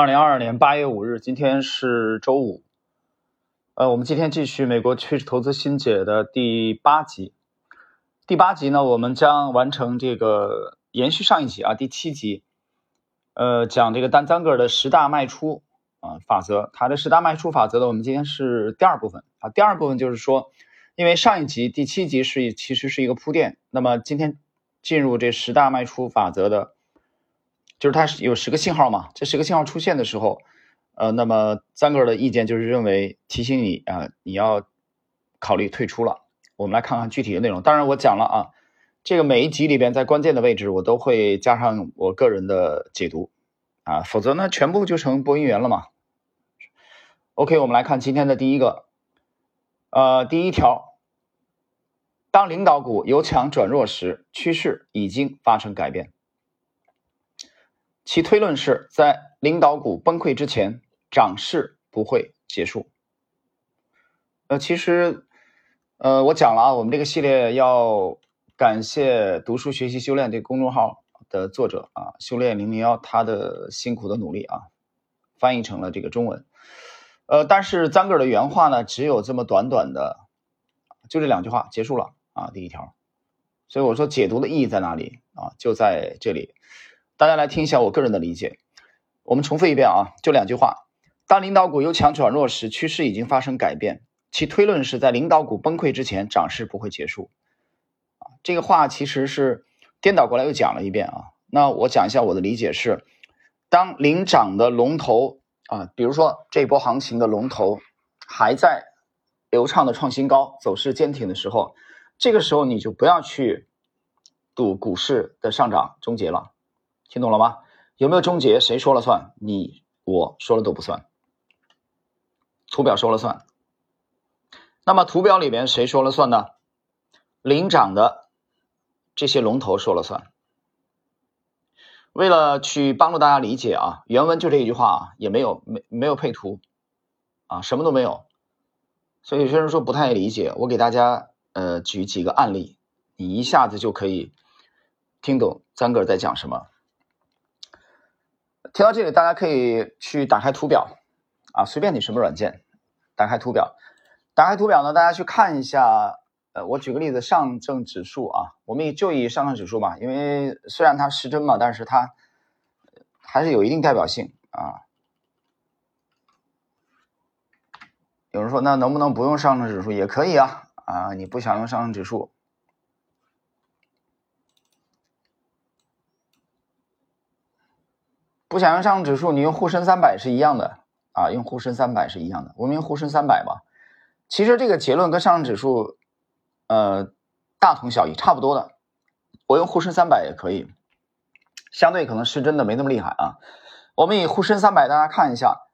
二零二二年八月五日，今天是周五。呃，我们今天继续美国趋势投资新解的第八集。第八集呢，我们将完成这个延续上一集啊，第七集。呃，讲这个丹赞格尔的十大卖出啊法则，他的十大卖出法则呢，我们今天是第二部分啊。第二部分就是说，因为上一集第七集是其实是一个铺垫，那么今天进入这十大卖出法则的。就是它是有十个信号嘛，这十个信号出现的时候，呃，那么赞格尔的意见就是认为提醒你啊，你要考虑退出了。我们来看看具体的内容。当然我讲了啊，这个每一集里边在关键的位置我都会加上我个人的解读啊，否则呢全部就成播音员了嘛。OK，我们来看今天的第一个，呃，第一条，当领导股由强转弱时，趋势已经发生改变。其推论是在领导股崩溃之前，涨势不会结束。呃，其实，呃，我讲了啊，我们这个系列要感谢读书学习修炼这个公众号的作者啊，修炼零零幺他的辛苦的努力啊，翻译成了这个中文。呃，但是张格尔的原话呢，只有这么短短的，就这两句话结束了啊，第一条。所以我说解读的意义在哪里啊？就在这里。大家来听一下我个人的理解，我们重复一遍啊，就两句话：当领导股由强转弱时，趋势已经发生改变。其推论是在领导股崩溃之前，涨势不会结束。啊，这个话其实是颠倒过来又讲了一遍啊。那我讲一下我的理解是：当领涨的龙头啊，比如说这波行情的龙头还在流畅的创新高，走势坚挺的时候，这个时候你就不要去赌股市的上涨终结了。听懂了吗？有没有终结？谁说了算？你我说了都不算，图表说了算。那么图表里边谁说了算呢？领涨的这些龙头说了算。为了去帮助大家理解啊，原文就这一句话啊，也没有没没有配图啊，什么都没有。所以有些人说不太理解，我给大家呃举几个案例，你一下子就可以听懂张哥在讲什么。听到这里，大家可以去打开图表啊，随便你什么软件，打开图表，打开图表呢，大家去看一下。呃，我举个例子，上证指数啊，我们以就以上证指数吧，因为虽然它失真嘛，但是它还是有一定代表性啊。有人说，那能不能不用上证指数？也可以啊，啊，你不想用上证指数？不想用上证指数，你用沪深三百是一样的啊，用沪深三百是一样的。我们用沪深三百吧。其实这个结论跟上证指数，呃，大同小异，差不多的。我用沪深三百也可以，相对可能是真的没那么厉害啊。我们以沪深三百，大家看一下，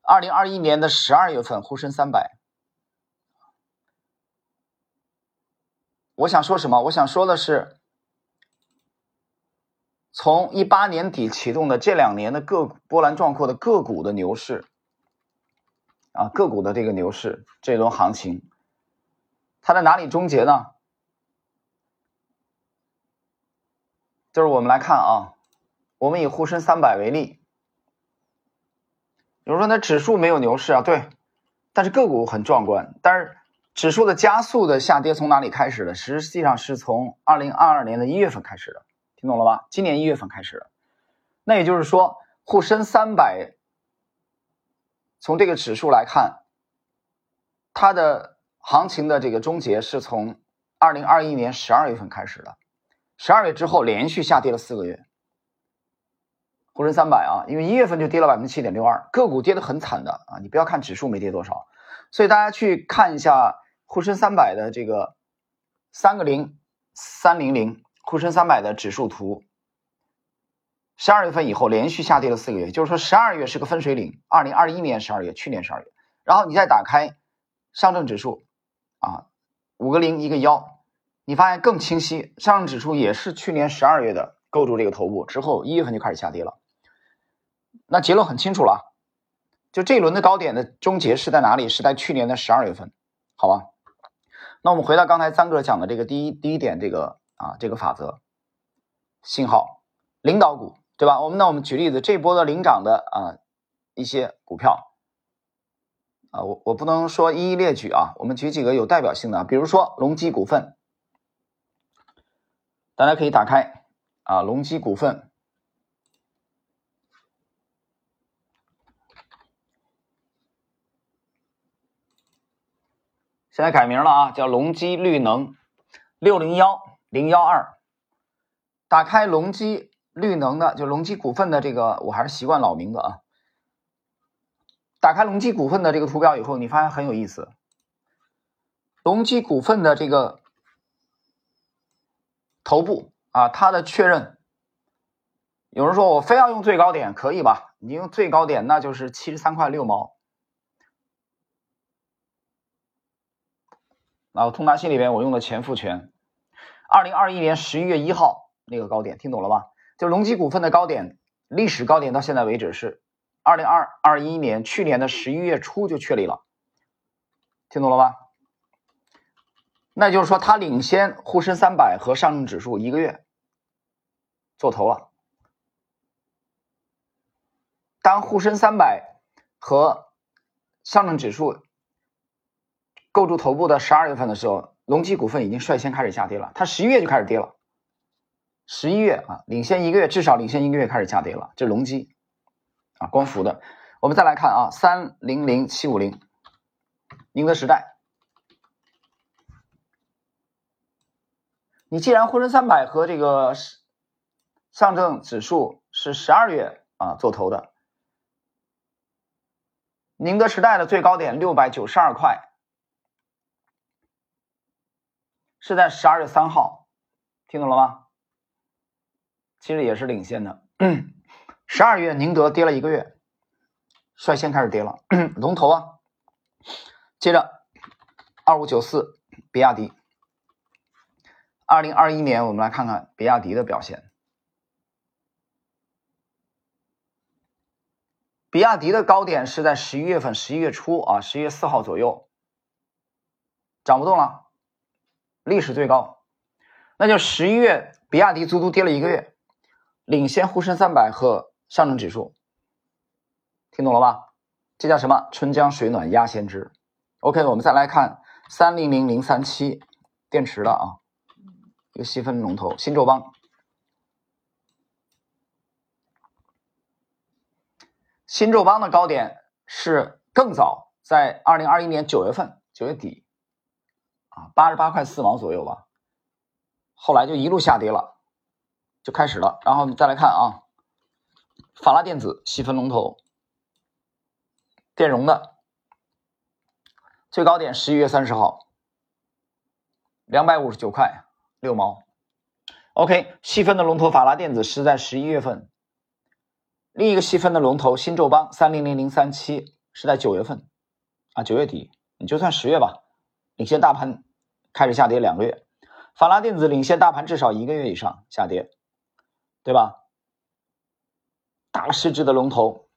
二零二一年的十二月份，沪深三百。我想说什么？我想说的是。从一八年底启动的这两年的个波澜壮阔的个股的牛市，啊，个股的这个牛市这轮行情，它在哪里终结呢？就是我们来看啊，我们以沪深三百为例，有人说那指数没有牛市啊，对，但是个股很壮观，但是指数的加速的下跌从哪里开始的？实际上是从二零二二年的一月份开始的。听懂了吧？今年一月份开始，那也就是说，沪深三百从这个指数来看，它的行情的这个终结是从二零二一年十二月份开始的，十二月之后连续下跌了四个月。沪深三百啊，因为一月份就跌了百分之七点六二，个股跌得很惨的啊！你不要看指数没跌多少，所以大家去看一下沪深三百的这个三个零三零零。沪深三百的指数图，十二月份以后连续下跌了四个月，就是说十二月是个分水岭。二零二一年十二月，去年十二月，然后你再打开上证指数，啊，五个零一个幺，你发现更清晰，上证指数也是去年十二月的构筑这个头部之后，一月份就开始下跌了。那结论很清楚了，就这一轮的高点的终结是在哪里？是在去年的十二月份，好吧？那我们回到刚才三哥讲的这个第一第一点，这个。啊，这个法则，信号，领导股，对吧？我们那我们举例子，这波的领涨的啊，一些股票啊，我我不能说一一列举啊，我们举几个有代表性的，比如说隆基股份，大家可以打开啊，隆基股份。现在改名了啊，叫隆基绿能六零幺零幺二。打开隆基绿能的，就隆基股份的这个，我还是习惯老名字啊。打开隆基股份的这个图表以后，你发现很有意思。隆基股份的这个头部啊，它的确认，有人说我非要用最高点，可以吧？你用最高点，那就是七十三块六毛。然后通达信里边我用的前复权，二零二一年十一月一号那个高点，听懂了吧？就隆基股份的高点，历史高点到现在为止是二零二二一年去年的十一月初就确立了，听懂了吧？那就是说它领先沪深三百和上证指数一个月做头了。当沪深三百和上证指数。构筑头部的十二月份的时候，隆基股份已经率先开始下跌了。它十一月就开始跌了，十一月啊，领先一个月，至少领先一个月开始下跌了。这隆基啊，光伏的。我们再来看啊，三零零七五零，宁德时代。你既然沪深三百和这个上证指数是十二月啊做头的，宁德时代的最高点六百九十二块。是在十二月三号，听懂了吗？其实也是领先的。十二月宁德跌了一个月，率先开始跌了，龙头啊。接着，二五九四，比亚迪。二零二一年，我们来看看比亚迪的表现。比亚迪的高点是在十一月份，十一月初啊，十一月四号左右，涨不动了。历史最高，那就十一月，比亚迪足足跌了一个月，领先沪深三百和上证指数，听懂了吧？这叫什么？春江水暖鸭先知。OK，我们再来看三零零零三七电池的啊，一个细分龙头新宙邦，新宙邦的高点是更早，在二零二一年九月份九月底。啊，八十八块四毛左右吧，后来就一路下跌了，就开始了。然后你再来看啊，法拉电子细分龙头，电容的最高点十一月三十号，两百五十九块六毛。OK，细分的龙头法拉电子是在十一月份，另一个细分的龙头新宙邦三零零零三七是在九月份，啊九月底，你就算十月吧。领先大盘开始下跌两个月，法拉电子领先大盘至少一个月以上下跌，对吧？大市值的龙头，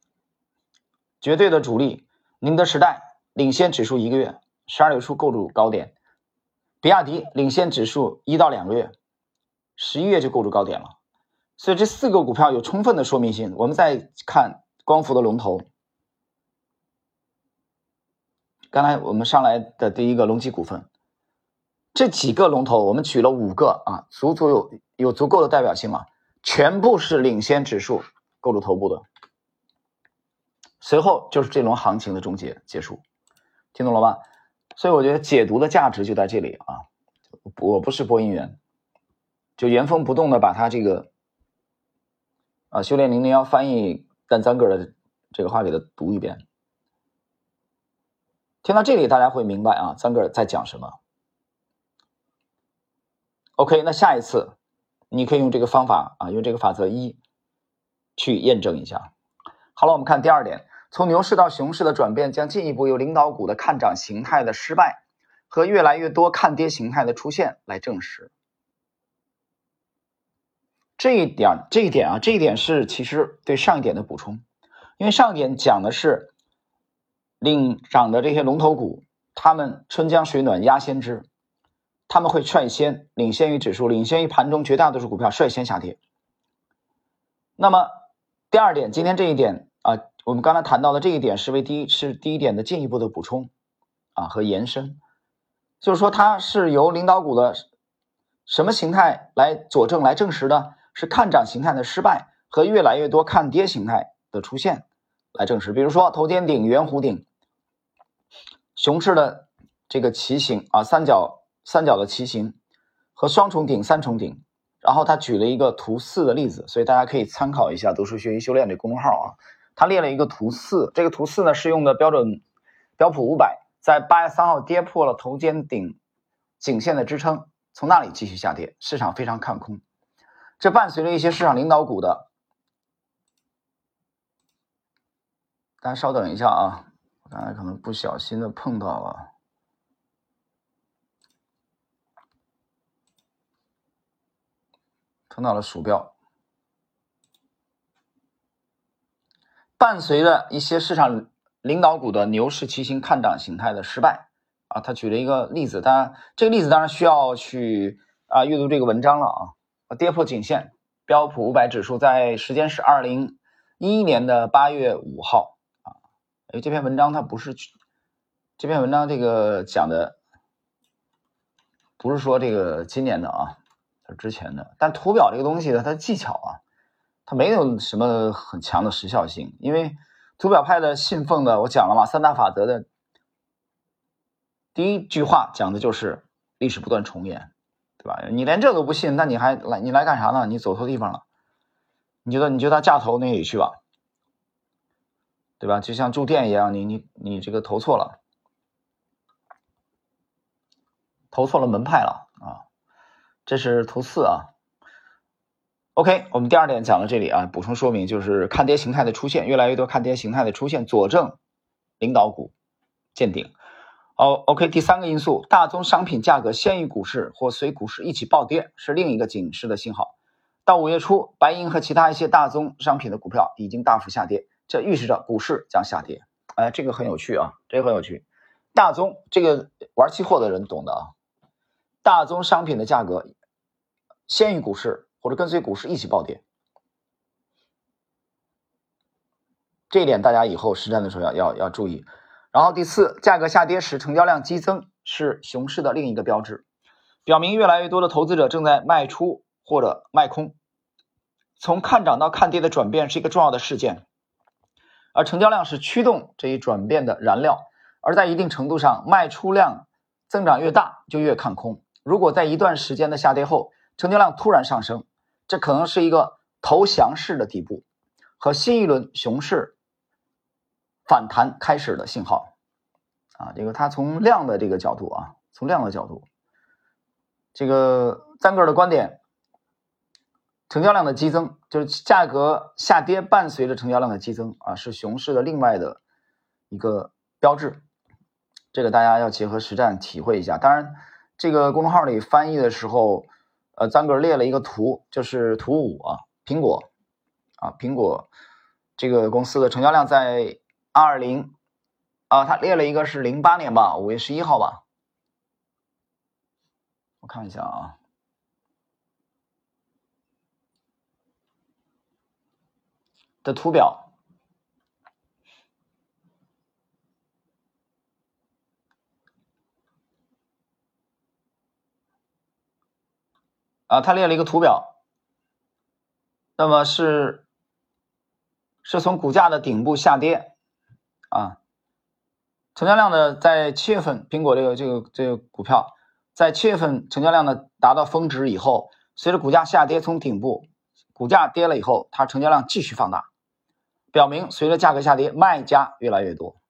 绝对的主力，宁德时代领先指数一个月，十二月初构筑高点；比亚迪领先指数一到两个月，十一月就构筑高点了。所以这四个股票有充分的说明性。我们再看光伏的龙头。刚才我们上来的第一个隆基股份，这几个龙头我们取了五个啊，足足有有足够的代表性了，全部是领先指数构筑头部的。随后就是这轮行情的终结结束，听懂了吗？所以我觉得解读的价值就在这里啊，我不是播音员，就原封不动的把它这个啊修炼零零幺翻译丹赞格的这个话给他读一遍。听到这里，大家会明白啊，张哥在讲什么。OK，那下一次你可以用这个方法啊，用这个法则一去验证一下。好了，我们看第二点，从牛市到熊市的转变，将进一步由领导股的看涨形态的失败和越来越多看跌形态的出现来证实。这一点，这一点啊，这一点是其实对上一点的补充，因为上一点讲的是。领涨的这些龙头股，他们春江水暖鸭先知，他们会率先领先于指数，领先于盘中绝大多数股票率先下跌。那么第二点，今天这一点啊，我们刚才谈到的这一点是为第一是第一点的进一步的补充啊和延伸，就是说它是由领导股的什么形态来佐证来证实的？是看涨形态的失败和越来越多看跌形态的出现来证实。比如说头肩顶、圆弧顶、熊市的这个旗形啊，三角三角的旗形和双重顶、三重顶。然后他举了一个图四的例子，所以大家可以参考一下“读书学习修炼”这公众号啊。他列了一个图四，这个图四呢是用的标准标普五百，在八月三号跌破了头肩顶颈线的支撑，从那里继续下跌，市场非常看空。这伴随着一些市场领导股的，大家稍等一下啊，大家可能不小心的碰到了，碰到了鼠标。伴随着一些市场领导股的牛市骑行看涨形态的失败啊，他举了一个例子，当然这个例子当然需要去啊阅读这个文章了啊，跌破颈线，标普五百指数在时间是二零一一年的八月五号因为，这篇文章它不是这篇文章这个讲的不是说这个今年的啊，是之前的，但图表这个东西呢，它技巧啊。它没有什么很强的时效性，因为图表派的信奉的，我讲了嘛，三大法则的第一句话讲的就是历史不断重演，对吧？你连这都不信，那你还来你来干啥呢？你走错地方了，你觉得你就到架头那里去吧，对吧？就像住店一样，你你你这个投错了，投错了门派了啊！这是图四啊。OK，我们第二点讲到这里啊，补充说明就是看跌形态的出现，越来越多看跌形态的出现，佐证领导股见顶。哦，OK，第三个因素，大宗商品价格先于股市或随股市一起暴跌，是另一个警示的信号。到五月初，白银和其他一些大宗商品的股票已经大幅下跌，这预示着股市将下跌。哎，这个很有趣啊，这个很有趣。大宗这个玩期货的人懂的啊，大宗商品的价格先于股市。或者跟随股市一起暴跌，这一点大家以后实战的时候要要要注意。然后第四，价格下跌时成交量激增是熊市的另一个标志，表明越来越多的投资者正在卖出或者卖空。从看涨到看跌的转变是一个重要的事件，而成交量是驱动这一转变的燃料。而在一定程度上，卖出量增长越大就越看空。如果在一段时间的下跌后，成交量突然上升。这可能是一个投降式的底部和新一轮熊市反弹开始的信号啊！这个它从量的这个角度啊，从量的角度，这个赞格尔的观点，成交量的激增就是价格下跌伴随着成交量的激增啊，是熊市的另外的一个标志。这个大家要结合实战体会一下。当然，这个公众号里翻译的时候。呃，张哥列了一个图，就是图五啊，苹果啊，苹果这个公司的成交量在二零啊，他列了一个是零八年吧，五月十一号吧，我看一下啊，的图表。啊，他列了一个图表，那么是是从股价的顶部下跌啊，成交量呢，在七月份，苹果这个这个这个股票在七月份成交量呢达到峰值以后，随着股价下跌，从顶部股价跌了以后，它成交量继续放大，表明随着价格下跌，卖家越来越多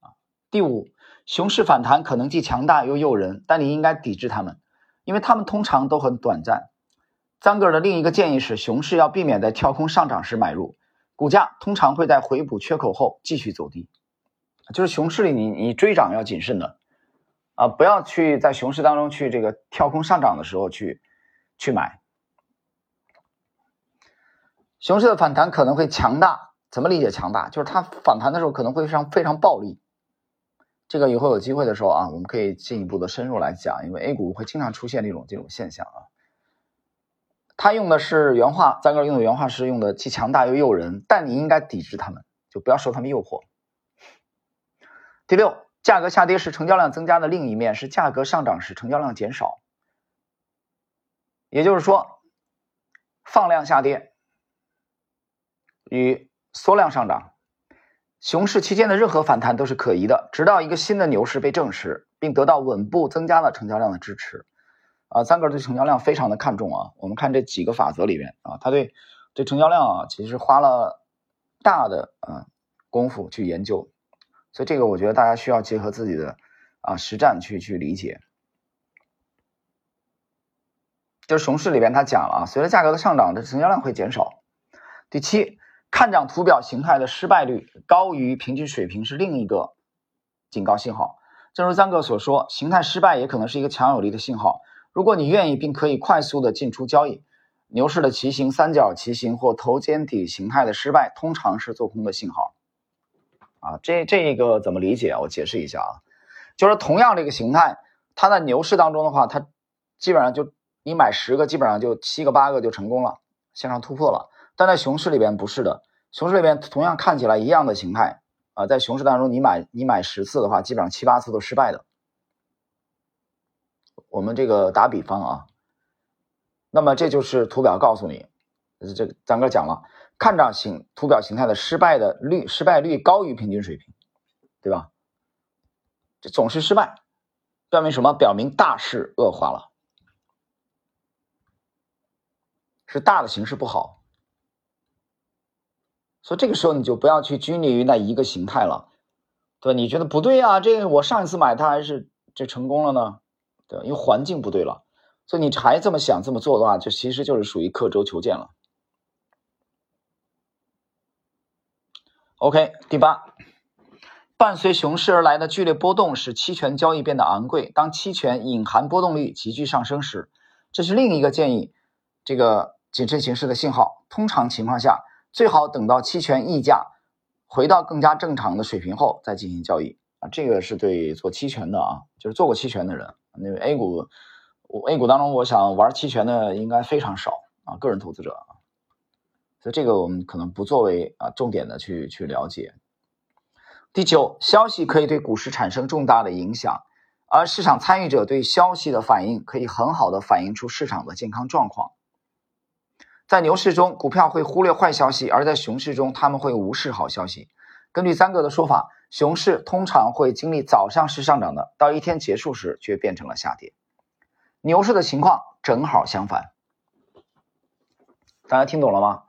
啊。第五，熊市反弹可能既强大又诱人，但你应该抵制他们。因为他们通常都很短暂。张格尔的另一个建议是，熊市要避免在跳空上涨时买入，股价通常会在回补缺口后继续走低。就是熊市里，你你追涨要谨慎的啊，不要去在熊市当中去这个跳空上涨的时候去去买。熊市的反弹可能会强大，怎么理解强大？就是它反弹的时候可能会非常非常暴力。这个以后有机会的时候啊，我们可以进一步的深入来讲，因为 A 股会经常出现这种这种现象啊。他用的是原话，张哥用的原话是用的既强大又诱人，但你应该抵制他们就不要受他们诱惑。第六，价格下跌时成交量增加的另一面，是价格上涨时成交量减少。也就是说，放量下跌与缩量上涨，熊市期间的任何反弹都是可疑的，直到一个新的牛市被证实，并得到稳步增加的成交量的支持。啊，三哥对成交量非常的看重啊。我们看这几个法则里面啊，他对这成交量啊，其实花了大的啊功夫去研究，所以这个我觉得大家需要结合自己的啊实战去去理解。就是熊市里边他讲了啊，随着价格的上涨，这成交量会减少。第七，看涨图表形态的失败率高于平均水平是另一个警告信号。正如三哥所说，形态失败也可能是一个强有力的信号。如果你愿意并可以快速的进出交易，牛市的旗形、三角旗形或头肩底形态的失败，通常是做空的信号。啊，这这个怎么理解？我解释一下啊，就是同样这个形态，它在牛市当中的话，它基本上就你买十个，基本上就七个八个就成功了，向上突破了。但在熊市里边不是的，熊市里边同样看起来一样的形态啊，在熊市当中你买你买十次的话，基本上七八次都失败的。我们这个打比方啊，那么这就是图表告诉你，这个咱哥讲了，看涨形图表形态的失败的率，失败率高于平均水平，对吧？这总是失败，表明什么？表明大势恶化了，是大的形势不好。所以这个时候你就不要去拘泥于那一个形态了，对？你觉得不对啊？这个我上一次买它还是这成功了呢？对，因为环境不对了，所以你还这么想这么做的话，就其实就是属于刻舟求剑了。OK，第八，伴随熊市而来的剧烈波动使期权交易变得昂贵。当期权隐含波动率急剧上升时，这是另一个建议这个谨慎行事的信号。通常情况下，最好等到期权溢价回到更加正常的水平后再进行交易啊。这个是对做期权的啊，就是做过期权的人。那个 A 股，A 股当中，我想玩期权的应该非常少啊，个人投资者啊，所以这个我们可能不作为啊重点的去去了解。第九，消息可以对股市产生重大的影响，而市场参与者对消息的反应可以很好的反映出市场的健康状况。在牛市中，股票会忽略坏消息，而在熊市中，他们会无视好消息。根据三哥的说法。熊市通常会经历早上是上涨的，到一天结束时却变成了下跌。牛市的情况正好相反。大家听懂了吗？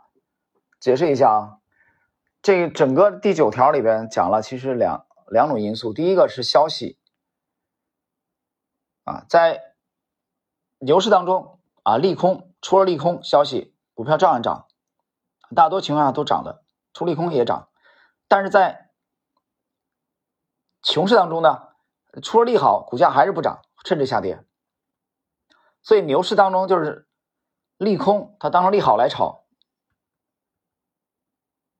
解释一下啊，这整个第九条里边讲了，其实两两种因素。第一个是消息啊，在牛市当中啊，利空除了利空消息，股票照样涨，大多情况下都涨的，出利空也涨，但是在熊市当中呢，出了利好，股价还是不涨，甚至下跌。所以牛市当中就是利空，它当成利好来炒。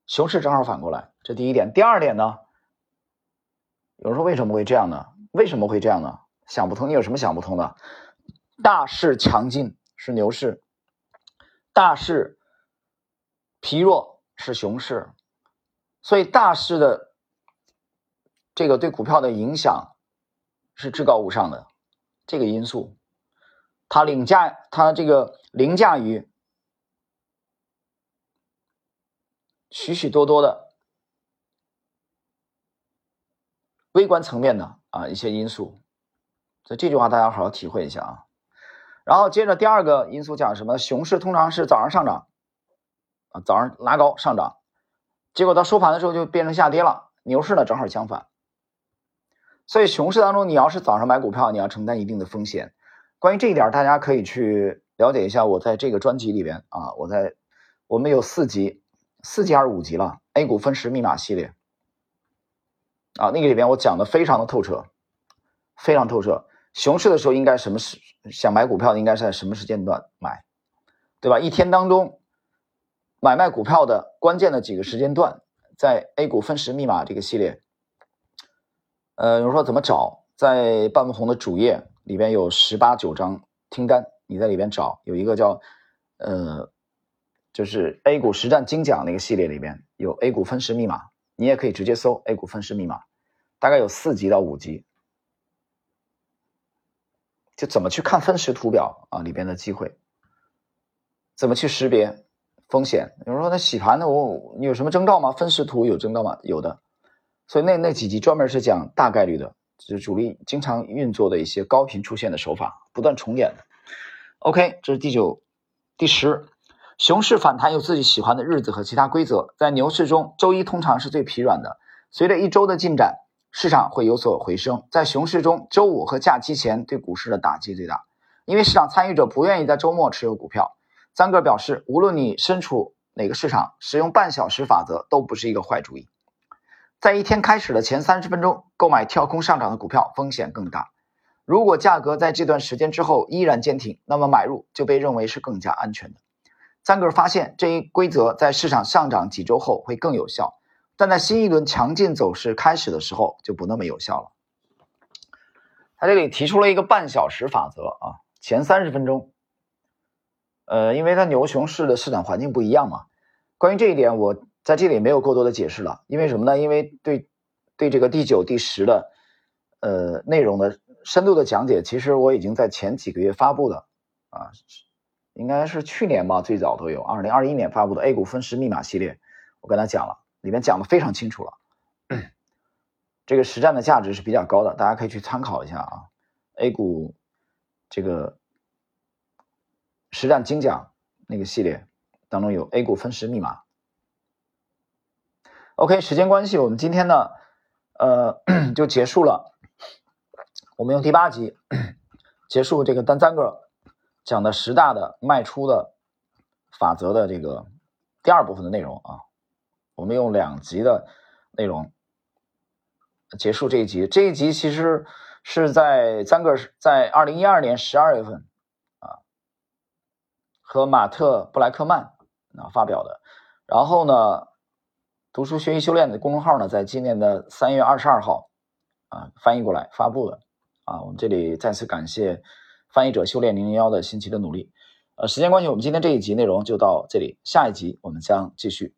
熊市正好反过来，这第一点。第二点呢，有人说为什么会这样呢？为什么会这样呢？想不通，你有什么想不通的？大势强劲是牛市，大势疲弱是熊市，所以大势的。这个对股票的影响是至高无上的，这个因素，它凌驾，它这个凌驾于许许多多的微观层面的啊一些因素，所以这句话大家好好体会一下啊。然后接着第二个因素讲什么？熊市通常是早上上涨啊，早上拉高上涨，结果到收盘的时候就变成下跌了。牛市呢正好相反。所以熊市当中，你要是早上买股票，你要承担一定的风险。关于这一点，大家可以去了解一下。我在这个专辑里边啊，我在我们有四集，四集还是五集了？A 股分时密码系列啊，那个里边我讲的非常的透彻，非常透彻。熊市的时候应该什么时想买股票，应该是在什么时间段买，对吧？一天当中买卖股票的关键的几个时间段，在 A 股分时密码这个系列。呃，有人说怎么找？在半不红的主页里边有十八九张听单，你在里边找，有一个叫呃，就是 A 股实战精讲那个系列里边有 A 股分时密码你也可以直接搜 A 股分时密码，大概有四级到五级。就怎么去看分时图表啊里边的机会，怎么去识别风险？有人说那洗盘的我你有什么征兆吗？分时图有征兆吗？有的，所以那那几集专门是讲大概率的，就是主力经常运作的一些高频出现的手法，不断重演。OK，这是第九、第十。熊市反弹有自己喜欢的日子和其他规则，在牛市中，周一通常是最疲软的。随着一周的进展。市场会有所回升，在熊市中，周五和假期前对股市的打击最大，因为市场参与者不愿意在周末持有股票。张哥表示，无论你身处哪个市场，使用半小时法则都不是一个坏主意。在一天开始的前三十分钟，购买跳空上涨的股票风险更大。如果价格在这段时间之后依然坚挺，那么买入就被认为是更加安全的。张哥发现，这一规则在市场上涨几周后会更有效。但在新一轮强劲走势开始的时候就不那么有效了。他这里提出了一个半小时法则啊，前三十分钟，呃，因为它牛熊市的市场环境不一样嘛。关于这一点，我在这里没有过多的解释了，因为什么呢？因为对对这个第九、第十的呃内容的深度的讲解，其实我已经在前几个月发布的啊，应该是去年吧，最早都有，二零二一年发布的 A 股分时密码系列，我跟他讲了。里面讲的非常清楚了，这个实战的价值是比较高的，大家可以去参考一下啊。A 股这个实战精讲那个系列当中有 A 股分时密码。OK，时间关系，我们今天呢，呃，就结束了。我们用第八集结束这个单三个讲的十大的卖出的法则的这个第二部分的内容啊。我们用两集的内容结束这一集。这一集其实是在三个在二零一二年十二月份啊和马特布莱克曼啊发表的。然后呢，读书学习修炼的公众号呢，在今年的三月二十二号啊翻译过来发布的啊。我们这里再次感谢翻译者修炼零零幺的辛勤的努力。呃，时间关系，我们今天这一集内容就到这里，下一集我们将继续。